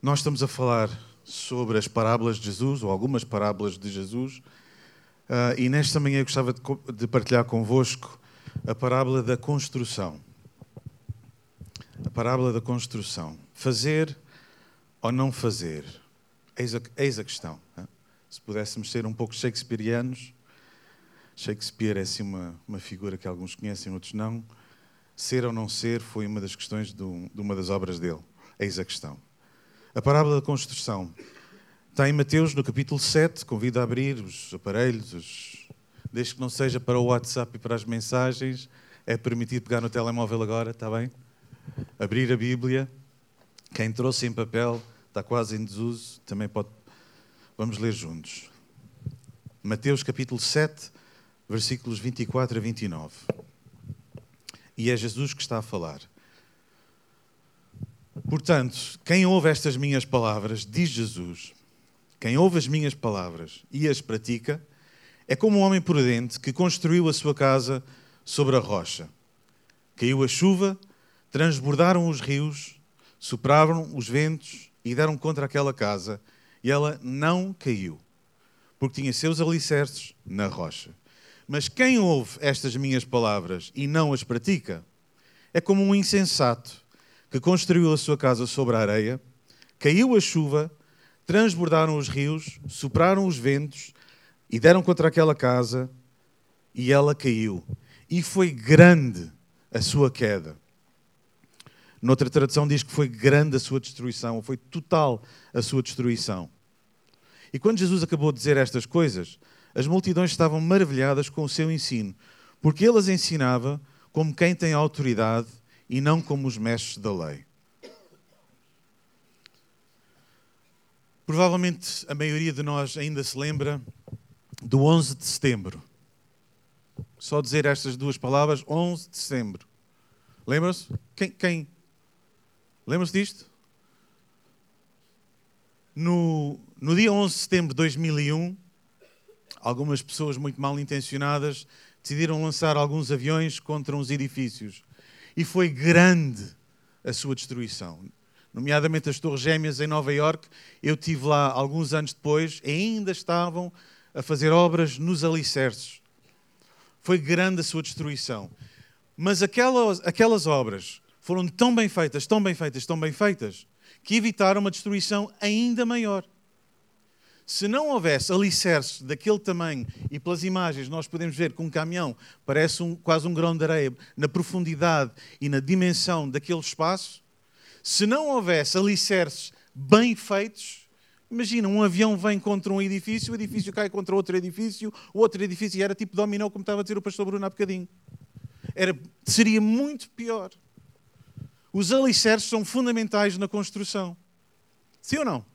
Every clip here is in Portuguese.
Nós estamos a falar sobre as parábolas de Jesus, ou algumas parábolas de Jesus, uh, e nesta manhã eu gostava de, partilhar convosco a parábola da construção. A parábola da construção. Fazer ou não fazer? Eis a, eis a questão. Se pudéssemos ser um pouco shakespearianos, Shakespeare é assim uma, uma figura que alguns conhecem, outros não. Ser ou não ser foi uma das questões de, um, de uma das obras dele. Eis a questão. A parábola da construção está em Mateus, no capítulo 7. Convido a abrir os aparelhos, os... desde que não seja para o WhatsApp e para as mensagens. É permitido pegar no telemóvel agora, está bem? Abrir a Bíblia. Quem trouxe em papel está quase em desuso, também pode. Vamos ler juntos. Mateus capítulo 7, versículos 24 a 29. E é Jesus que está a falar. Portanto, quem ouve estas minhas palavras, diz Jesus, quem ouve as minhas palavras e as pratica, é como um homem prudente que construiu a sua casa sobre a rocha. Caiu a chuva, transbordaram os rios, sopraram os ventos e deram contra aquela casa, e ela não caiu, porque tinha seus alicerces na rocha. Mas quem ouve estas minhas palavras e não as pratica, é como um insensato que construiu a sua casa sobre a areia, caiu a chuva, transbordaram os rios, sopraram os ventos e deram contra aquela casa, e ela caiu. E foi grande a sua queda. Noutra tradução diz que foi grande a sua destruição, foi total a sua destruição. E quando Jesus acabou de dizer estas coisas, as multidões estavam maravilhadas com o seu ensino, porque ele as ensinava como quem tem autoridade e não como os mestres da lei. Provavelmente a maioria de nós ainda se lembra do 11 de setembro. Só dizer estas duas palavras, 11 de setembro. Lembra-se? Quem? quem? Lembra-se disto? No, no dia 11 de setembro de 2001, algumas pessoas muito mal intencionadas decidiram lançar alguns aviões contra uns edifícios. E foi grande a sua destruição. Nomeadamente as Torres Gêmeas em Nova York. Eu tive lá alguns anos depois ainda estavam a fazer obras nos alicerces. Foi grande a sua destruição. Mas aquelas, aquelas obras foram tão bem feitas, tão bem feitas, tão bem feitas, que evitaram uma destruição ainda maior. Se não houvesse alicerces daquele tamanho, e pelas imagens nós podemos ver que um caminhão parece um, quase um grão de areia, na profundidade e na dimensão daquele espaço, se não houvesse alicerces bem feitos, imagina, um avião vem contra um edifício, o edifício cai contra outro edifício, o outro edifício, era tipo dominó, como estava a dizer o pastor Bruno há bocadinho. Era, seria muito pior. Os alicerces são fundamentais na construção. Sim ou não?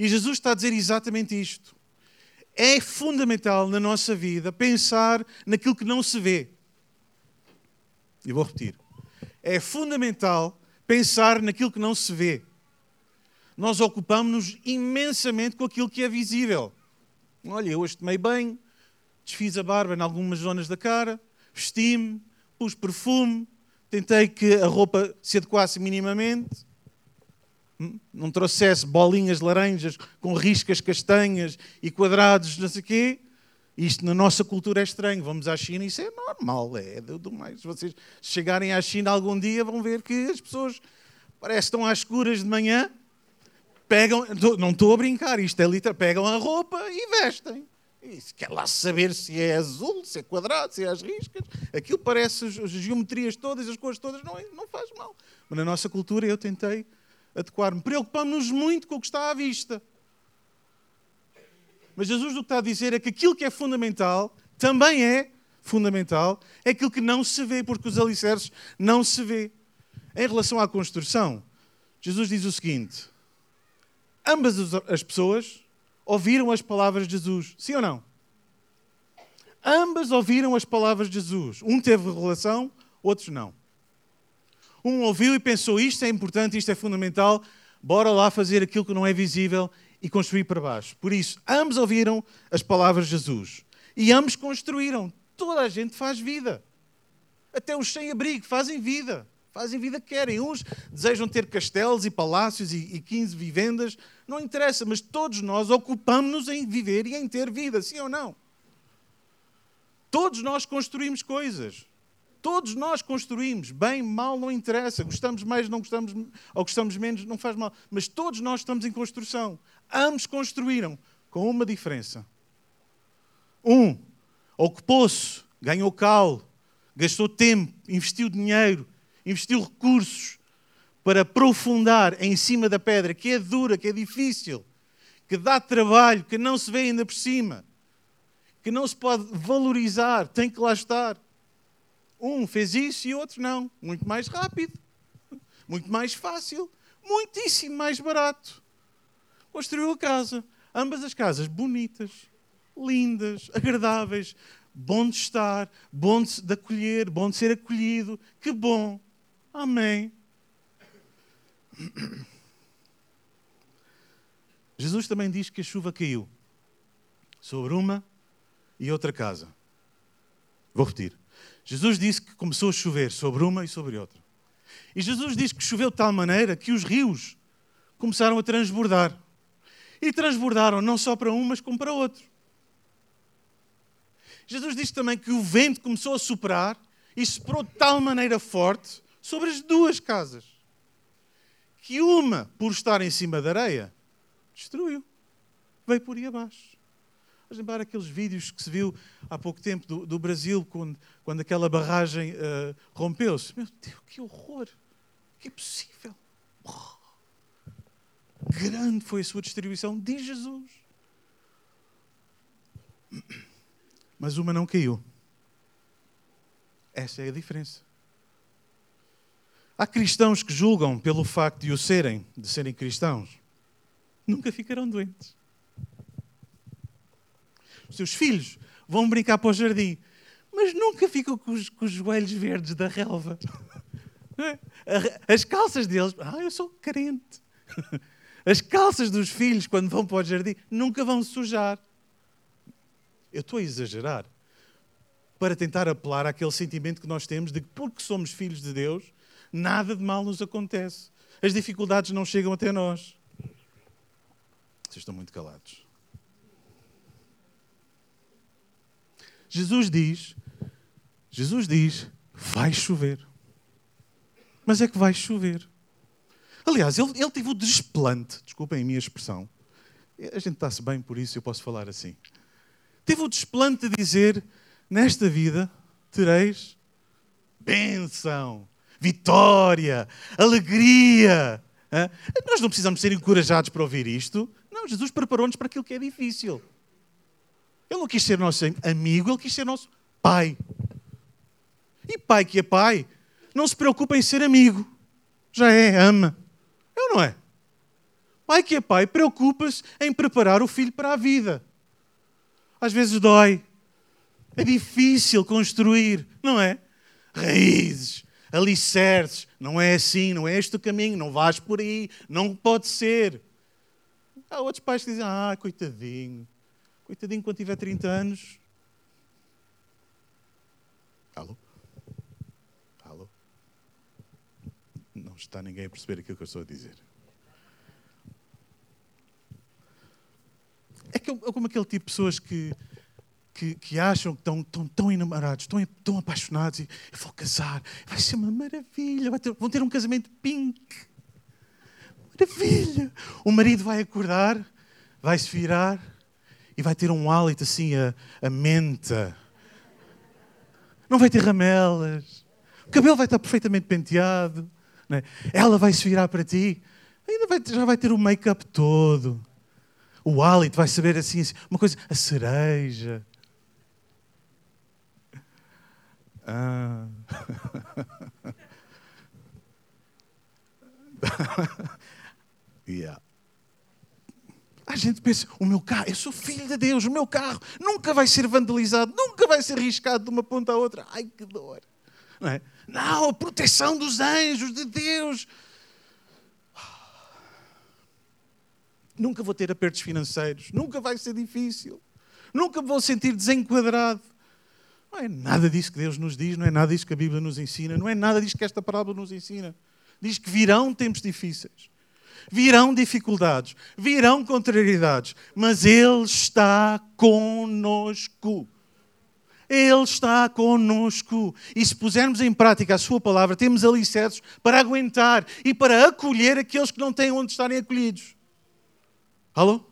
E Jesus está a dizer exatamente isto. É fundamental na nossa vida pensar naquilo que não se vê. E vou repetir. É fundamental pensar naquilo que não se vê. Nós ocupamos-nos imensamente com aquilo que é visível. Olha, eu hoje tomei bem, desfiz a barba em algumas zonas da cara, vesti-me, pus perfume, tentei que a roupa se adequasse minimamente não trouxesse bolinhas laranjas com riscas castanhas e quadrados, não sei o quê, isto na nossa cultura é estranho. Vamos à China, isso é normal, é do mais. Vocês chegarem à China algum dia, vão ver que as pessoas parecem que estão às escuras de manhã, pegam, não estou a brincar, isto é literal, pegam a roupa e vestem. Se quer lá saber se é azul, se é quadrado, se é as riscas, aquilo parece as geometrias todas, as cores todas, não, é, não faz mal. Mas na nossa cultura eu tentei adequar-me. Preocupamos-nos muito com o que está à vista. Mas Jesus o que está a dizer é que aquilo que é fundamental também é fundamental, é aquilo que não se vê, porque os alicerces não se vê. Em relação à construção, Jesus diz o seguinte: ambas as pessoas ouviram as palavras de Jesus, sim ou não? Ambas ouviram as palavras de Jesus. Um teve revelação, outros não. Um ouviu e pensou: isto é importante, isto é fundamental, bora lá fazer aquilo que não é visível e construir para baixo. Por isso, ambos ouviram as palavras de Jesus e ambos construíram. Toda a gente faz vida. Até os sem-abrigo fazem vida. Fazem vida que querem. Uns desejam ter castelos e palácios e, e 15 vivendas. Não interessa, mas todos nós ocupamos-nos em viver e em ter vida, sim ou não? Todos nós construímos coisas. Todos nós construímos. Bem, mal, não interessa. Gostamos mais, não gostamos, ou gostamos menos, não faz mal. Mas todos nós estamos em construção. Ambos construíram, com uma diferença. Um ocupou-se, ganhou cal, gastou tempo, investiu dinheiro, investiu recursos para aprofundar em cima da pedra, que é dura, que é difícil, que dá trabalho, que não se vê ainda por cima, que não se pode valorizar, tem que lá estar. Um fez isso e outro não. Muito mais rápido, muito mais fácil, muitíssimo mais barato. Construiu a casa. Ambas as casas bonitas, lindas, agradáveis, bom de estar, bom de acolher, bom de ser acolhido. Que bom. Amém. Jesus também diz que a chuva caiu sobre uma e outra casa. Vou repetir. Jesus disse que começou a chover sobre uma e sobre outra. E Jesus disse que choveu de tal maneira que os rios começaram a transbordar. E transbordaram não só para um, mas como para outro. Jesus disse também que o vento começou a soprar e soprou de tal maneira forte sobre as duas casas que uma, por estar em cima da areia, destruiu. Veio por aí abaixo. Vamos lembrar aqueles vídeos que se viu há pouco tempo do, do Brasil, quando, quando aquela barragem uh, rompeu-se. Meu Deus, que horror! Que é possível? Oh, grande foi a sua distribuição, diz Jesus. Mas uma não caiu. Essa é a diferença. Há cristãos que julgam pelo facto de o serem, de serem cristãos, nunca ficarão doentes. Os seus filhos vão brincar para o jardim, mas nunca ficam com os, com os joelhos verdes da relva. As calças deles, ah, eu sou carente. As calças dos filhos, quando vão para o jardim, nunca vão sujar. Eu estou a exagerar para tentar apelar àquele sentimento que nós temos de que, porque somos filhos de Deus, nada de mal nos acontece. As dificuldades não chegam até nós. Vocês estão muito calados. Jesus diz, Jesus diz, vai chover. Mas é que vai chover. Aliás, ele, ele teve o desplante, desculpem a minha expressão, a gente está-se bem por isso, eu posso falar assim. Teve o desplante de dizer: Nesta vida tereis bênção, vitória, alegria. Nós não precisamos ser encorajados para ouvir isto. Não, Jesus preparou-nos para aquilo que é difícil. Ele não quis ser nosso amigo, ele quis ser nosso pai. E pai que é pai, não se preocupa em ser amigo. Já é, ama. É ou não é? Pai que é pai, preocupa-se em preparar o filho para a vida. Às vezes dói. É difícil construir, não é? Raízes, alicerces. Não é assim, não é este o caminho, não vais por aí, não pode ser. Há outros pais que dizem, ah, coitadinho, coitadinho quando tiver 30 anos. Alô? Alô? Não está ninguém a perceber aquilo que eu estou a dizer. É, que, é como aquele tipo de pessoas que que, que acham que estão, tão enamorados, estão tão apaixonados e vou casar, vai ser uma maravilha, ter, vão ter um casamento pink. Maravilha! O marido vai acordar, vai se virar e vai ter um hálito assim a, a menta. Não vai ter ramelas. O cabelo vai estar perfeitamente penteado. É? Ela vai se virar para ti. Ainda vai, já vai ter o make-up todo. O hálito vai saber assim, assim, uma coisa, a cereja, Ah. yeah. Gente pensa, o meu carro, eu sou filho de Deus, o meu carro nunca vai ser vandalizado, nunca vai ser riscado de uma ponta à outra. Ai, que dor. Não, é? não a proteção dos anjos de Deus. Nunca vou ter apertos financeiros, nunca vai ser difícil, nunca vou sentir desenquadrado. Não é nada disso que Deus nos diz, não é nada disso que a Bíblia nos ensina, não é nada disso que esta parábola nos ensina. Diz que virão tempos difíceis, virão dificuldades, virão contrariedades, mas Ele está conosco. Ele está conosco. E se pusermos em prática a Sua palavra, temos alicerces para aguentar e para acolher aqueles que não têm onde estarem acolhidos. Alô?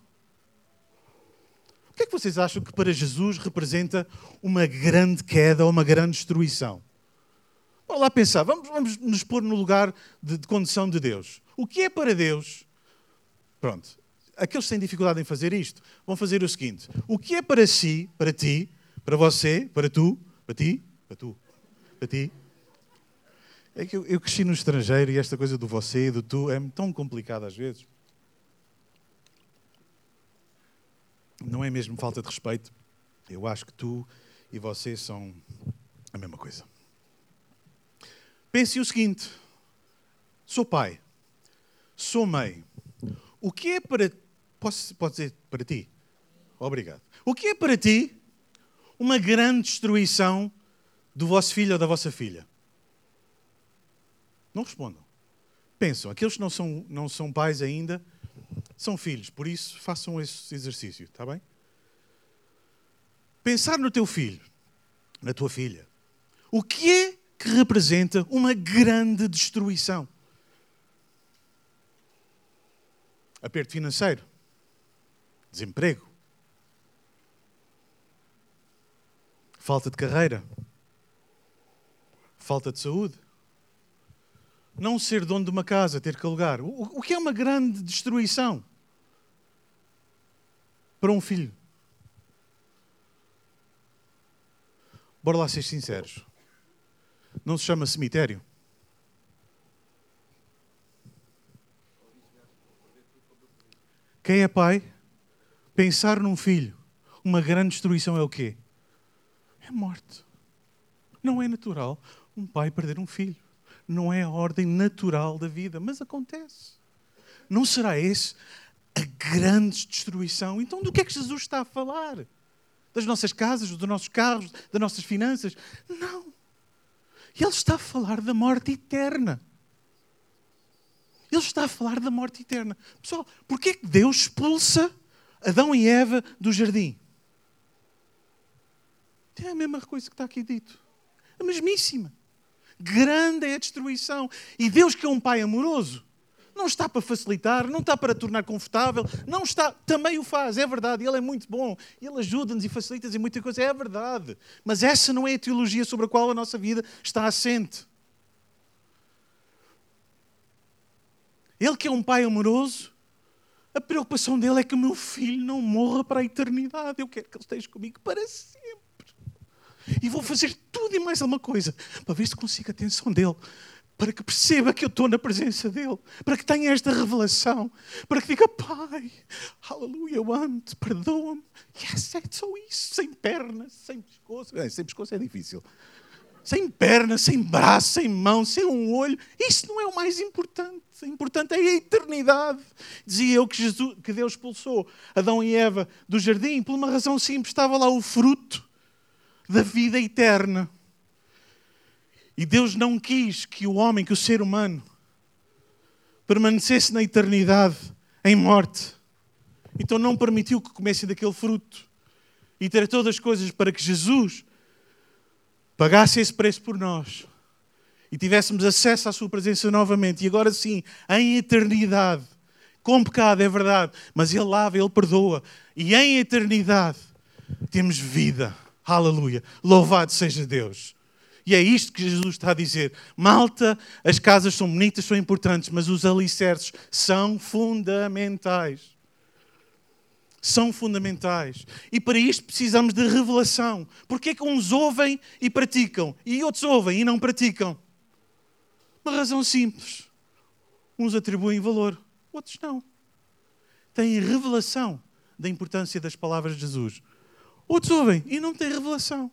O que é que vocês acham que para Jesus representa uma grande queda ou uma grande destruição? Vamos lá pensar, vamos, vamos nos pôr no lugar de, de condição de Deus. O que é para Deus? Pronto, aqueles que têm dificuldade em fazer isto vão fazer o seguinte: o que é para si, para ti, para você, para tu, para ti, para tu, para ti. É que eu, eu cresci no estrangeiro e esta coisa do você e do tu é tão complicada às vezes. Não é mesmo falta de respeito. Eu acho que tu e você são a mesma coisa. Pense o seguinte: sou pai, sou mãe. O que é para. Posso, pode dizer para ti? Obrigado. O que é para ti uma grande destruição do vosso filho ou da vossa filha? Não respondam. Pensam, aqueles que não são, não são pais ainda são filhos, por isso façam esse exercício, está bem? Pensar no teu filho, na tua filha. O que é que representa uma grande destruição? Aperto financeiro, desemprego, Falta de carreira. Falta de saúde. Não ser dono de uma casa, ter que alugar. O, que é uma grande destruição para um filho? Bora lá ser sinceros. Não se chama cemitério? Quem é pai, pensar num filho, uma grande destruição é o quê? é morte. Não é natural um pai perder um filho. Não é a ordem natural da vida, mas acontece. Não será esse a grande destruição? Então, do que é que Jesus está a falar? Das nossas casas, dos nossos carros, das nossas finanças? Não. Ele está a falar da morte eterna. Ele está a falar da morte eterna. Pessoal, porquê que Deus expulsa Adão e Eva do jardim? É a mesma coisa que está aqui dito. A mesmíssima. Grande é a destruição. E Deus, que é um Pai amoroso, não está para facilitar, não está para tornar confortável, não está, também o faz, é verdade, Ele é muito bom, Ele ajuda-nos e facilita-nos muita coisa, é verdade. Mas essa não é a teologia sobre a qual a nossa vida está assente. Ele que é um pai amoroso, a preocupação dele é que o meu filho não morra para a eternidade. Eu quero que ele esteja comigo para sempre. E vou fazer tudo e mais alguma coisa para ver se consigo a atenção dele. Para que perceba que eu estou na presença dele. Para que tenha esta revelação. Para que diga, Pai, aleluia, eu amo-te, perdoa-me. Yes, é só isso. Sem pernas, sem pescoço. Sem pescoço é difícil. Sem pernas, sem braço, sem mão, sem um olho. Isso não é o mais importante. O importante é a eternidade. Dizia eu que, Jesus, que Deus expulsou Adão e Eva do jardim por uma razão simples. Estava lá o fruto da vida eterna. E Deus não quis que o homem, que o ser humano, permanecesse na eternidade em morte. Então não permitiu que comesse daquele fruto. E ter todas as coisas para que Jesus pagasse esse preço por nós e tivéssemos acesso à Sua presença novamente. E agora sim, em eternidade, com pecado, é verdade, mas Ele lava, Ele perdoa. E em eternidade temos vida. Aleluia. Louvado seja Deus. E é isto que Jesus está a dizer. Malta, as casas são bonitas, são importantes, mas os alicerces são fundamentais. São fundamentais. E para isto precisamos de revelação. Porque é que uns ouvem e praticam, e outros ouvem e não praticam? Uma razão simples. Uns atribuem valor, outros não. Têm revelação da importância das palavras de Jesus. Outros ouvem e não têm revelação.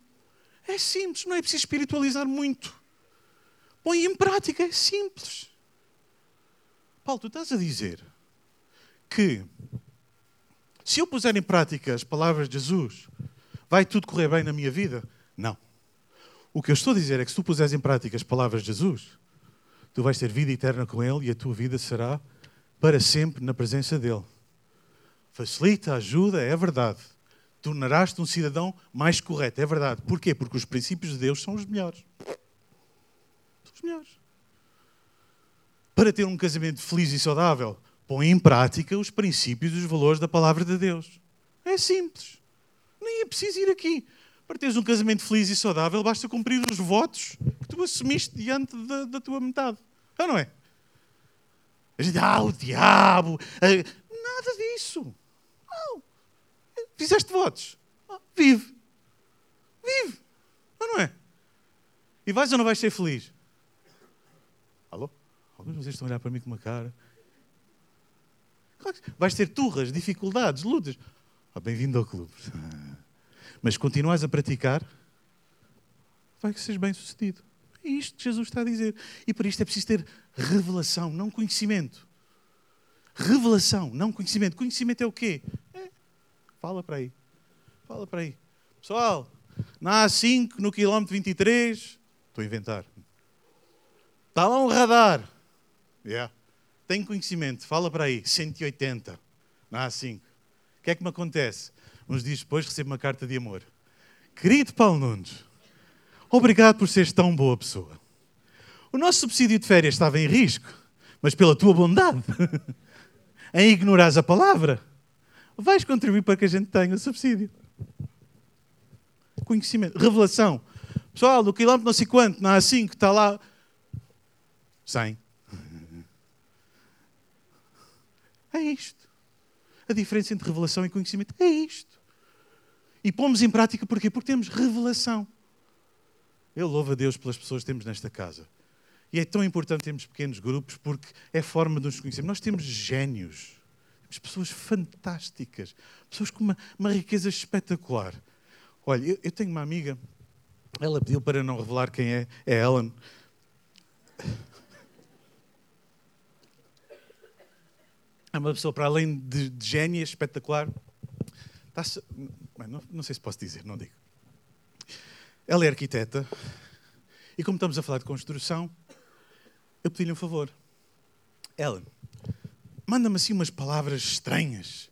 É simples, não é preciso espiritualizar muito. Põe em prática, é simples. Paulo, tu estás a dizer que se eu puser em prática as palavras de Jesus, vai tudo correr bem na minha vida? Não. O que eu estou a dizer é que se tu puseres em prática as palavras de Jesus, tu vais ter vida eterna com Ele e a tua vida será para sempre na presença dEle. Facilita, ajuda, é verdade. Tornarás-te um cidadão mais correto, é verdade. Porquê? Porque os princípios de Deus são os melhores. São os melhores. Para ter um casamento feliz e saudável, põe em prática os princípios e os valores da palavra de Deus. É simples. Nem é preciso ir aqui. Para teres um casamento feliz e saudável, basta cumprir os votos que tu assumiste diante da, da tua metade. Ah, não é? A gente, ah, o diabo. Ah, nada disso. Fizeste votos. Ah, vive. Vive. Ah, não é? E vais ou não vais ser feliz? Alô? Alguns de vocês estão a olhar para mim com uma cara. Vais ter turras, dificuldades, lutas. Ah, Bem-vindo ao clube. Mas continuas a praticar, vai que sejas bem sucedido. É isto que Jesus está a dizer. E para isto é preciso ter revelação, não conhecimento. Revelação, não conhecimento. Conhecimento é o quê? É. Fala para aí. Fala para aí. Pessoal, na A5, no quilómetro 23, estou a inventar. Está lá um radar. Yeah. Tenho conhecimento, fala para aí, 180, na A5. O que é que me acontece? Uns dias depois recebo uma carta de amor. Querido Paulo Nunes, obrigado por seres tão boa pessoa. O nosso subsídio de férias estava em risco, mas pela tua bondade, em ignorares a palavra, vais contribuir para que a gente tenha o subsídio. Conhecimento, revelação. Pessoal, do quilómetro não sei quanto, na A5, está lá 100. É isto. A diferença entre revelação e conhecimento é isto. E pomos em prática porquê? Porque temos revelação. Eu louvo a Deus pelas pessoas que temos nesta casa. E é tão importante termos pequenos grupos porque é forma de nos conhecermos. Nós temos génios, temos pessoas fantásticas, pessoas com uma, uma riqueza espetacular. Olha, eu, eu, tenho uma amiga, ela pediu para não revelar quem é, é Ellen. É uma pessoa, para além de, de gênia, espetacular. Está não, não sei se posso dizer, não digo. Ela é arquiteta e, como estamos a falar de construção, eu pedi-lhe um favor. Ellen, manda-me assim umas palavras estranhas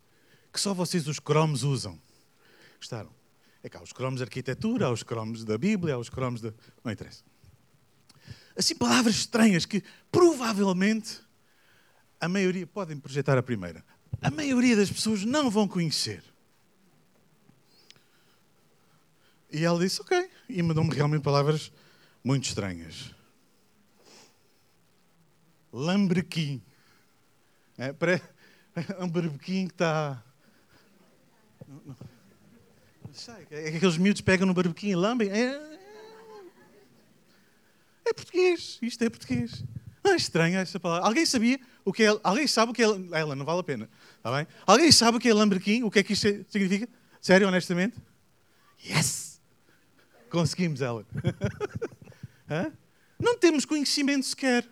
que só vocês, os cromos, usam. Gostaram? É há os cromos de arquitetura, os cromos da Bíblia, os cromos da. Não interessa. Assim, palavras estranhas que provavelmente a maioria, podem projetar a primeira, a maioria das pessoas não vão conhecer. E ela disse, ok, e mandou-me realmente palavras muito estranhas. Lambrequim. É, para, um barbequim que está... Não, sei, é que aqueles miúdos pegam no barbequim e lambem. É, é português, isto é português. Não é estranha essa palavra. Alguém sabia o que é. Alguém sabe o que é. Ela não vale a pena. Está bem? Alguém sabe o que é lambrequim? O que é que isto significa? Sério, honestamente? Yes! Conseguimos, ela. não temos conhecimento sequer.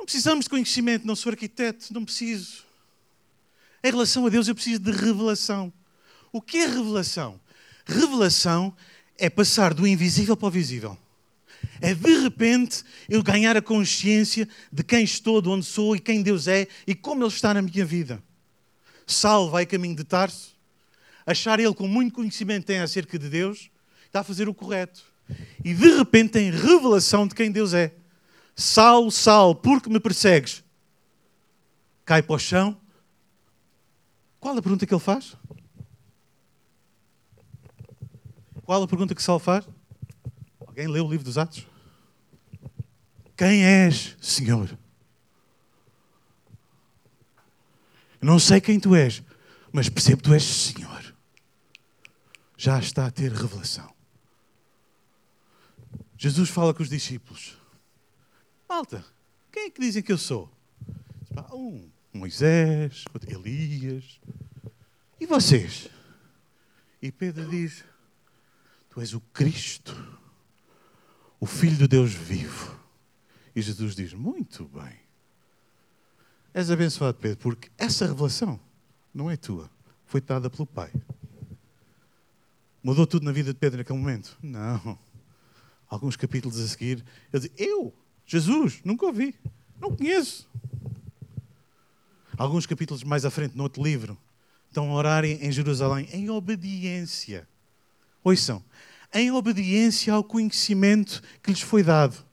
Não precisamos de conhecimento. Não sou arquiteto, não preciso. Em relação a Deus, eu preciso de revelação. O que é revelação? Revelação é passar do invisível para o visível é de repente eu ganhar a consciência de quem estou, de onde sou e quem Deus é e como Ele está na minha vida. Saulo vai caminho de Tarso, achar ele com muito conhecimento tem acerca de Deus, está a fazer o correto. E de repente tem revelação de quem Deus é. Saulo, Saulo, por que me persegues? Cai para o chão. Qual a pergunta que ele faz? Qual a pergunta que Saulo faz? Alguém leu o livro dos Atos? Quem és, Senhor? Não sei quem tu és, mas percebo que tu és Senhor. Já está a ter revelação. Jesus fala com os discípulos. Malta, quem é que dizem que eu sou? Um Moisés, outro Elias. E vocês? E Pedro diz: Tu és o Cristo, o Filho de Deus vivo. E Jesus diz: Muito bem. És abençoado, Pedro, porque essa revelação não é tua, foi dada pelo Pai. Mudou tudo na vida de Pedro naquele momento? Não. Alguns capítulos a seguir, ele diz: Eu, Jesus, nunca ouvi, não conheço. Alguns capítulos mais à frente, no outro livro, estão a orar em Jerusalém em obediência. Ouçam, em obediência ao conhecimento que lhes foi dado.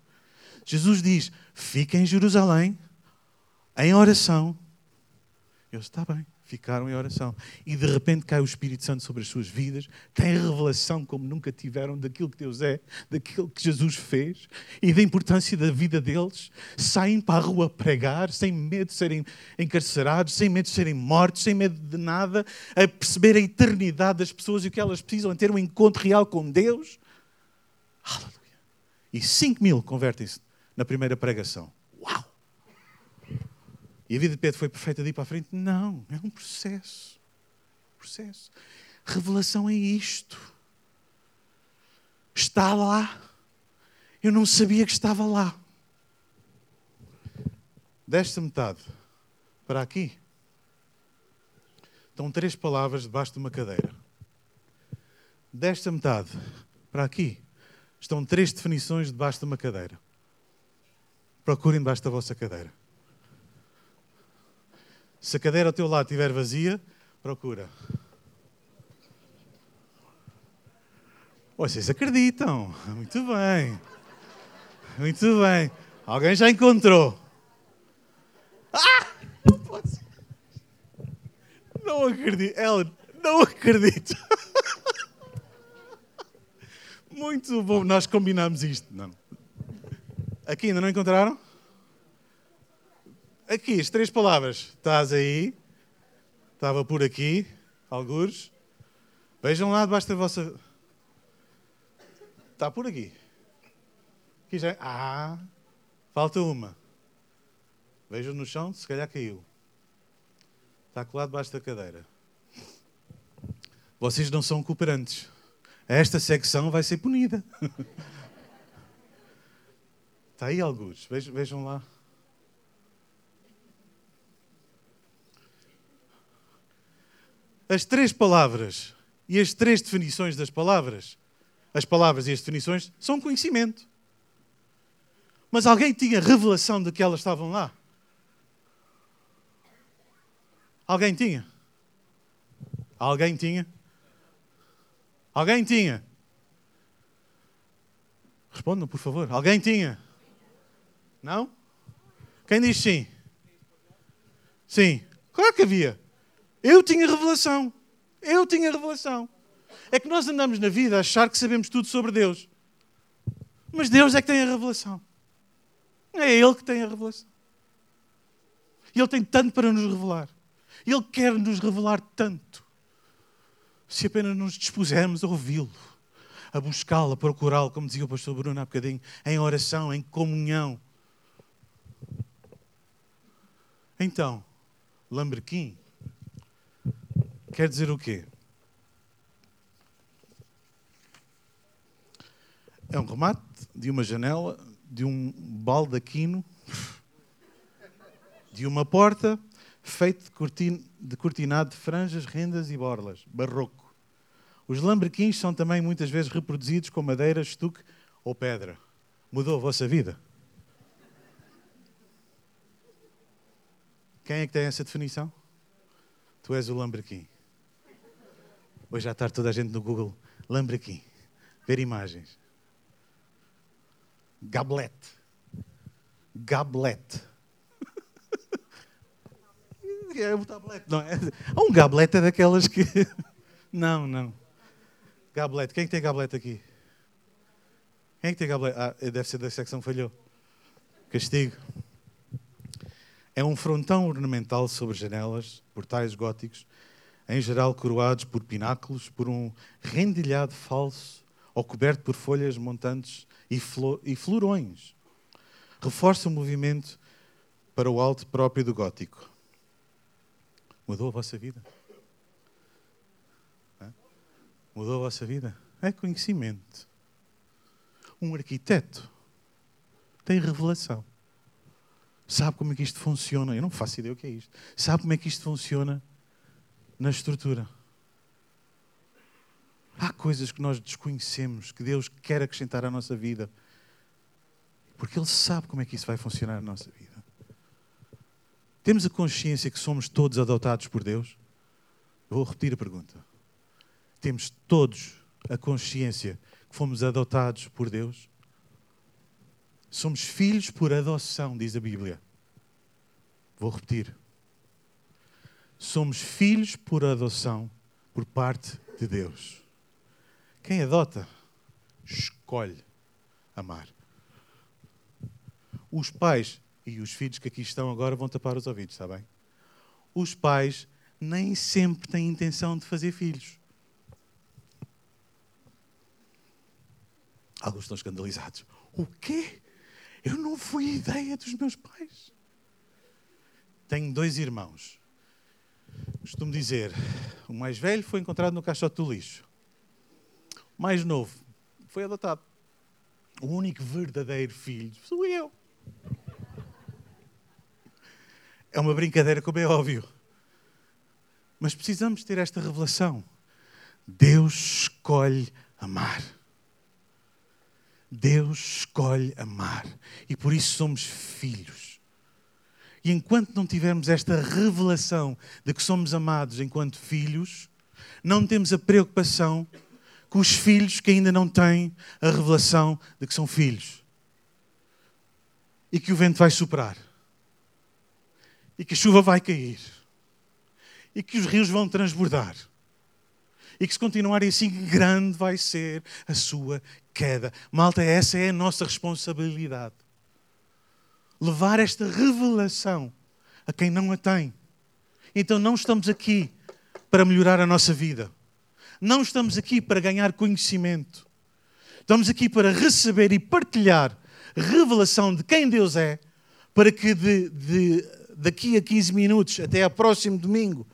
Jesus diz: Fiquem em Jerusalém, em oração. Eles, está bem ficaram em oração. E de repente cai o Espírito Santo sobre as suas vidas, têm revelação como nunca tiveram daquilo que Deus é, daquilo que Jesus fez e da importância da vida deles. Saem para a rua pregar, sem medo de serem encarcerados, sem medo de serem mortos, sem medo de nada, a perceber a eternidade das pessoas e o que elas precisam, a ter um encontro real com Deus. Aleluia. E 5 mil convertem-se na primeira pregação. E a vida de Pedro foi perfeita de ir para a frente? Não, é um processo. Processo. Revelação é isto. Está lá. Eu não sabia que estava lá. Desta metade para aqui estão três palavras debaixo de uma cadeira. Desta metade para aqui estão três definições debaixo de uma cadeira. Procurem debaixo da vossa cadeira. Se a cadeira ao teu lado estiver vazia, procura. Vocês acreditam? Muito bem. Muito bem. Alguém já encontrou. Ah! Não pode ser. Não acredito. Ellen, não acredito. Muito bom. Nós combinamos isto. Não. Aqui ainda não encontraram? Aqui, as três palavras. Estás aí, estava por aqui, algures. Vejam lá debaixo da vossa. Está por aqui. Aqui já. Ah, falta uma. Vejam no chão, se calhar caiu. Está colado debaixo da cadeira. Vocês não são cooperantes. Esta secção vai ser punida. Está aí alguns. Vejam, vejam lá. As três palavras e as três definições das palavras, as palavras e as definições, são conhecimento. Mas alguém tinha revelação de que elas estavam lá? Alguém tinha? Alguém tinha? Alguém tinha? Respondam, por favor. Alguém tinha? Não? Quem diz sim? Sim. Claro que havia. Eu tinha revelação. Eu tinha revelação. É que nós andamos na vida a achar que sabemos tudo sobre Deus. Mas Deus é que tem a revelação. É Ele que tem a revelação. E Ele tem tanto para nos revelar. Ele quer nos revelar tanto. Se apenas nos dispusermos a ouvi-lo, a buscá-lo, a procurá-lo, como dizia o pastor Bruno há bocadinho, em oração, em comunhão. Então, Lambrequim Quer dizer o quê? É um remate de uma janela, de um baldaquino, de uma porta feito de, cortin de cortinado de franjas, rendas e borlas, barroco. Os lambrequins são também muitas vezes reproduzidos com madeira, estuque ou pedra. Mudou a vossa vida? Quem é que tem essa definição? Tu és o lambrequim. Hoje já está toda a gente no Google. aqui, Ver imagens. Gablet. Gablet. É um tablet, não é? Um gablet é daquelas que. Não, não. Gablet. Quem é que tem gablet aqui? Quem é que tem gablet? Ah, deve ser da secção falhou. Castigo. É um frontão ornamental sobre janelas, portais góticos, em geral coroados por pináculos, por um rendilhado falso ou coberto por folhas montantes e, flor, e florões. Reforça o movimento para o alto próprio do gótico. Mudou a vossa vida? Mudou a vossa vida? É conhecimento. Um arquiteto tem revelação. Sabe como é que isto funciona? Eu não faço ideia o que é isto. Sabe como é que isto funciona? Na estrutura. Há coisas que nós desconhecemos, que Deus quer acrescentar à nossa vida, porque Ele sabe como é que isso vai funcionar na nossa vida. Temos a consciência que somos todos adotados por Deus? vou repetir a pergunta. Temos todos a consciência que fomos adotados por Deus? Somos filhos por adoção, diz a Bíblia. Vou repetir. Somos filhos por adoção por parte de Deus. Quem adota, escolhe amar. Os pais e os filhos que aqui estão agora vão tapar os ouvidos, está bem? Os pais nem sempre têm intenção de fazer filhos. Alguns estão escandalizados. O quê? Eu não fui ideia dos meus pais. Tenho dois irmãos. Costumo dizer, o mais velho foi encontrado no caixote do lixo. O mais novo foi adotado. O único verdadeiro filho sou eu. É uma brincadeira, como é óbvio. Mas precisamos ter esta revelação. Deus escolhe amar. Deus escolhe amar. E por isso somos filhos. E enquanto não tivermos esta revelação de que somos amados enquanto filhos, não temos a preocupação com os filhos que ainda não têm a revelação de que são filhos. E que o vento vai soprar. E que a chuva vai cair. E que os rios vão transbordar e que se continuarem assim, grande vai ser a sua queda. Malta, essa é a nossa responsabilidade. Levar esta revelação a quem não a tem. Então não estamos aqui para melhorar a nossa vida. Não estamos aqui para ganhar conhecimento. Estamos aqui para receber e partilhar revelação de quem Deus é, para que de, de, daqui a 15 minutos até ao próximo domingo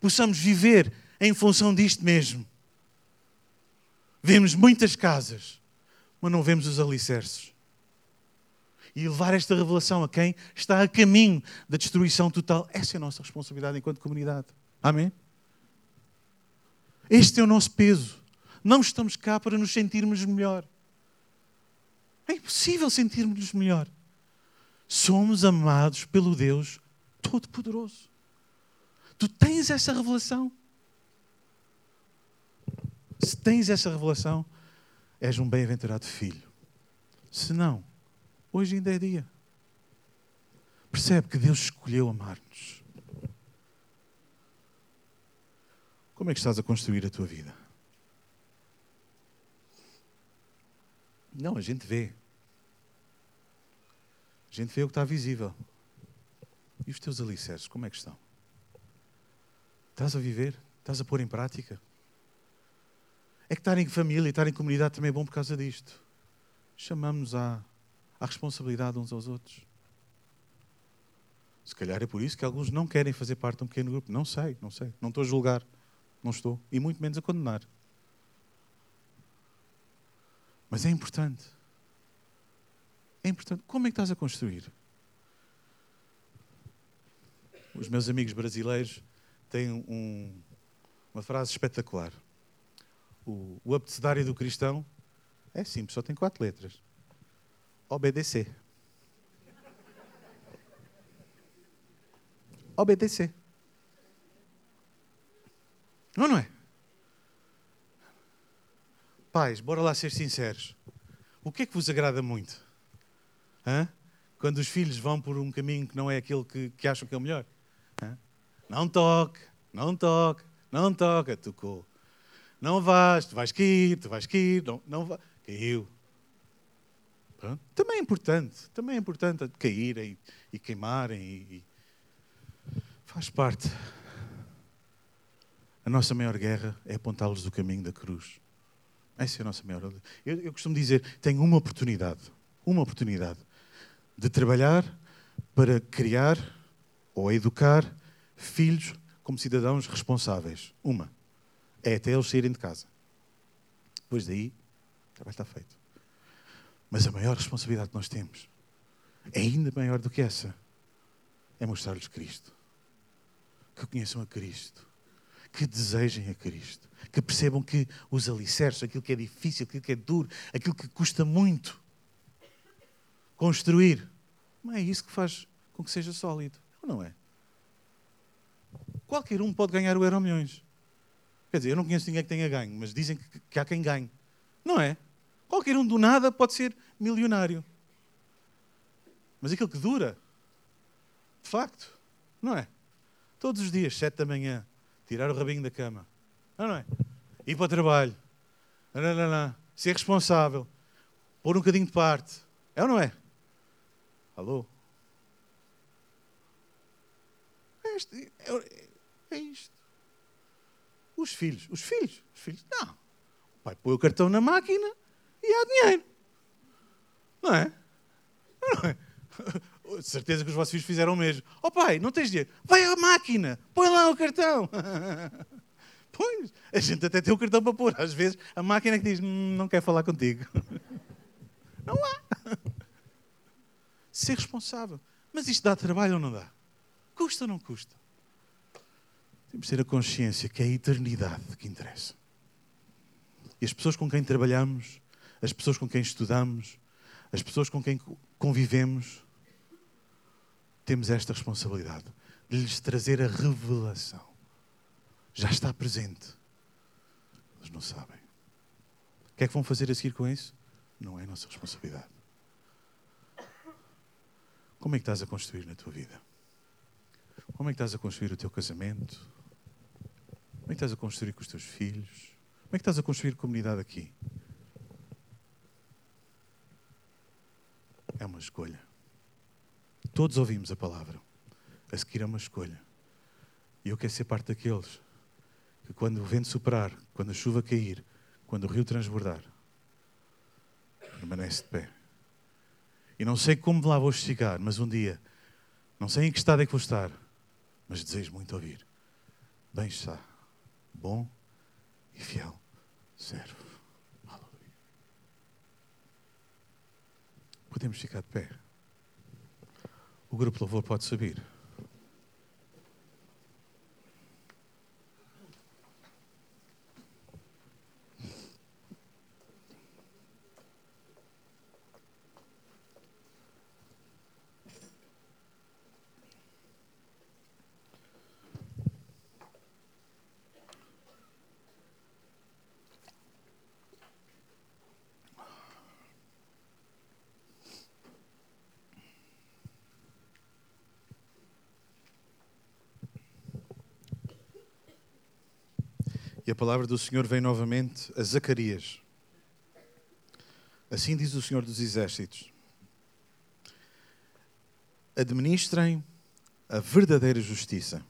possamos viver em função disto mesmo. Vemos muitas casas, mas não vemos os alicerces. E levar esta revelação a quem está a caminho da destruição total, essa é a nossa responsabilidade enquanto comunidade. Amém? Este é o nosso peso. Não estamos cá para nos sentirmos melhor. É impossível sentirmos-nos melhor. Somos amados pelo Deus Todo-Poderoso. Tu tens essa revelação. Se tens essa revelação, és um bem-aventurado filho. Se não, hoje ainda é dia. Percebe que Deus escolheu amar-nos. Como é que estás a construir a tua vida? Não, a gente vê. A gente vê o que está visível. E os teus alicerces, como é que estão? Estás a viver? Estás a pôr em prática? É que estar em família e estar em comunidade também é bom por causa disto. Chamamos à, à responsabilidade uns aos outros. Se calhar é por isso que alguns não querem fazer parte de um pequeno grupo. Não sei, não sei. Não estou a julgar. Não estou. E muito menos a condenar. Mas é importante. É importante. Como é que estás a construir? Os meus amigos brasileiros têm um, uma frase espetacular o, o abecedário do cristão é simples, só tem quatro letras. Obedecer. Obedecer. Não, não é? Pais, bora lá ser sinceros. O que é que vos agrada muito? Hã? Quando os filhos vão por um caminho que não é aquele que, que acham que é o melhor? Hã? Não toque, não toque, não toque. Tocou. Não vais, tu vais cair, tu vais cair, não, não vai. Caiu. Também é importante, também é importante caírem e queimarem. E, e... Faz parte. A nossa maior guerra é apontá-los do caminho da cruz. Essa é a nossa maior. Eu, eu costumo dizer: tenho uma oportunidade, uma oportunidade de trabalhar para criar ou educar filhos como cidadãos responsáveis. Uma é até eles saírem de casa. Depois daí, o trabalho está feito. Mas a maior responsabilidade que nós temos, é ainda maior do que essa, é mostrar-lhes Cristo. Que conheçam a Cristo. que desejem a Cristo, que percebam que os alicerces, aquilo que é difícil, aquilo que é duro, aquilo que custa muito construir, não é isso que faz com que seja sólido, não é? Qualquer um pode ganhar o Euro Milhões. Quer dizer, eu não conheço ninguém que tenha ganho, mas dizem que, que há quem ganhe. Não é? Qualquer um do nada pode ser milionário. Mas aquilo que dura, de facto, não é? Todos os dias, sete da manhã, tirar o rabinho da cama. Não, é? Ir para o trabalho. Não, não, não. Ser responsável. Pôr um bocadinho de parte. É ou não é? Alô? É isto. É, é isto. Os filhos. Os filhos. Os filhos. Não. O pai põe o cartão na máquina e há dinheiro. Não é? Não é? De certeza que os vossos filhos fizeram o mesmo. Oh pai, não tens dinheiro? Vai à máquina, põe lá o cartão. Pois, a gente até tem o cartão para pôr. Às vezes a máquina é que diz, hum, não quer falar contigo. Não há. Ser responsável. Mas isto dá trabalho ou não dá? Custa ou não custa? Temos de ter a consciência que é a eternidade que interessa. E as pessoas com quem trabalhamos, as pessoas com quem estudamos, as pessoas com quem convivemos, temos esta responsabilidade de lhes trazer a revelação. Já está presente. Eles não sabem. O que é que vão fazer a seguir com isso? Não é nossa responsabilidade. Como é que estás a construir na tua vida? Como é que estás a construir o teu casamento? Como é que estás a construir com os teus filhos? Como é que estás a construir comunidade aqui? É uma escolha. Todos ouvimos a palavra. A seguir é uma escolha. E eu quero ser parte daqueles que, quando o vento soprar, quando a chuva cair, quando o rio transbordar, permanece de pé. E não sei como lá vou chegar, mas um dia, não sei em que estado é que vou estar, mas desejo muito ouvir. Bem está, bom e fiel servo. Aleluia. Podemos ficar de pé. O grupo louvor pode subir. E a palavra do Senhor vem novamente a Zacarias. Assim diz o Senhor dos Exércitos: Administrem a verdadeira justiça.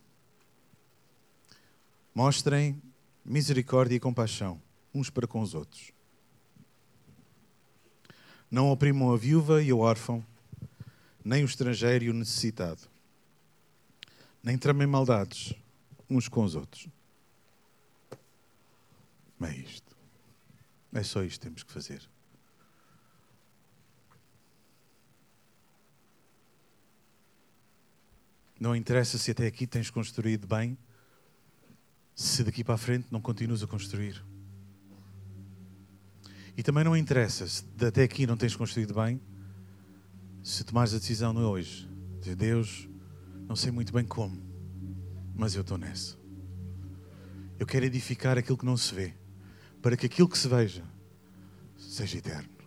Mostrem misericórdia e compaixão uns para com os outros. Não oprimam a viúva e o órfão, nem o estrangeiro e o necessitado. Nem tramem maldades uns com os outros. É isto. É só isto que temos que fazer. Não interessa se até aqui tens construído bem, se daqui para a frente não continuas a construir. E também não interessa se até aqui não tens construído bem, se tomares a decisão não hoje, de Deus, não sei muito bem como, mas eu estou nessa. Eu quero edificar aquilo que não se vê para que aquilo que se veja seja eterno.